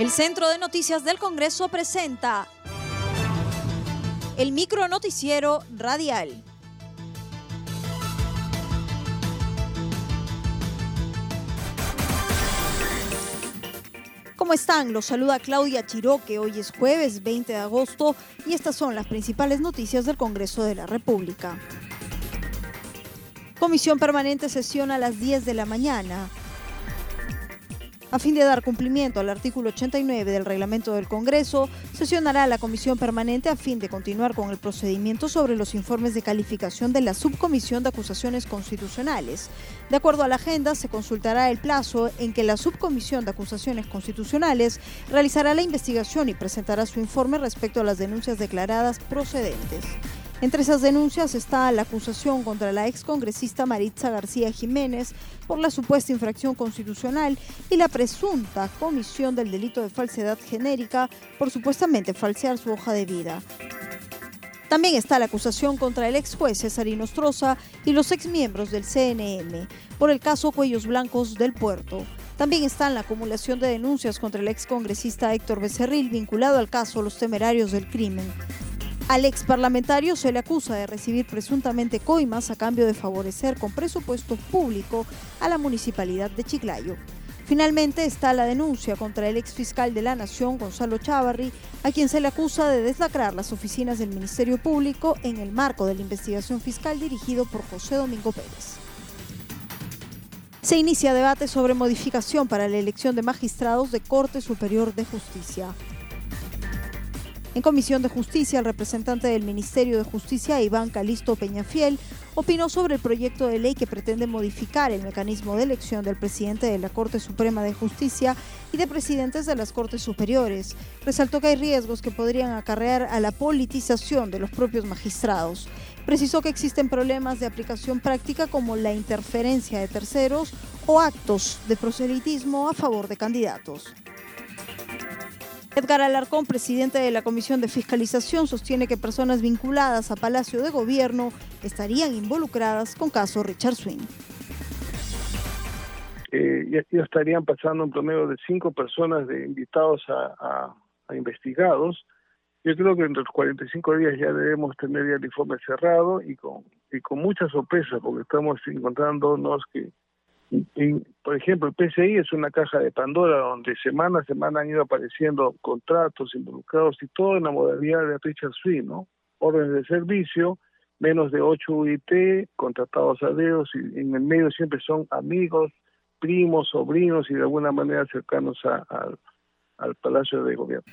El Centro de Noticias del Congreso presenta el micro noticiero radial. ¿Cómo están? Los saluda Claudia Chiroque. Hoy es jueves 20 de agosto y estas son las principales noticias del Congreso de la República. Comisión permanente sesiona a las 10 de la mañana. A fin de dar cumplimiento al artículo 89 del reglamento del Congreso, sesionará la comisión permanente a fin de continuar con el procedimiento sobre los informes de calificación de la Subcomisión de Acusaciones Constitucionales. De acuerdo a la agenda, se consultará el plazo en que la Subcomisión de Acusaciones Constitucionales realizará la investigación y presentará su informe respecto a las denuncias declaradas procedentes. Entre esas denuncias está la acusación contra la excongresista Maritza García Jiménez por la supuesta infracción constitucional y la presunta comisión del delito de falsedad genérica por supuestamente falsear su hoja de vida. También está la acusación contra el ex juez César Inostroza y los exmiembros del CNM por el caso Cuellos Blancos del Puerto. También está la acumulación de denuncias contra el ex congresista Héctor Becerril vinculado al caso Los Temerarios del Crimen. Al ex parlamentario se le acusa de recibir presuntamente coimas a cambio de favorecer con presupuesto público a la municipalidad de Chiclayo. Finalmente está la denuncia contra el ex fiscal de la Nación, Gonzalo Chávarri, a quien se le acusa de deslacrar las oficinas del Ministerio Público en el marco de la investigación fiscal dirigido por José Domingo Pérez. Se inicia debate sobre modificación para la elección de magistrados de Corte Superior de Justicia. En Comisión de Justicia, el representante del Ministerio de Justicia, Iván Calisto Peñafiel, opinó sobre el proyecto de ley que pretende modificar el mecanismo de elección del presidente de la Corte Suprema de Justicia y de presidentes de las Cortes Superiores. Resaltó que hay riesgos que podrían acarrear a la politización de los propios magistrados. Precisó que existen problemas de aplicación práctica como la interferencia de terceros o actos de proselitismo a favor de candidatos. Edgar Alarcón, presidente de la Comisión de Fiscalización, sostiene que personas vinculadas a Palacio de Gobierno estarían involucradas con caso Richard Swing. Eh, ya, estarían pasando un promedio de cinco personas de invitados a, investigados. Yo creo que en los 45 días ya debemos tener ya el informe cerrado y con, y con muchas sorpresas, porque estamos encontrándonos que por ejemplo, el PCI es una caja de Pandora donde semana a semana han ido apareciendo contratos involucrados y todo en la modalidad de Richard Swing, ¿no? Órdenes de servicio, menos de 8 UIT, contratados a dedos y en el medio siempre son amigos, primos, sobrinos y de alguna manera cercanos al Palacio de Gobierno.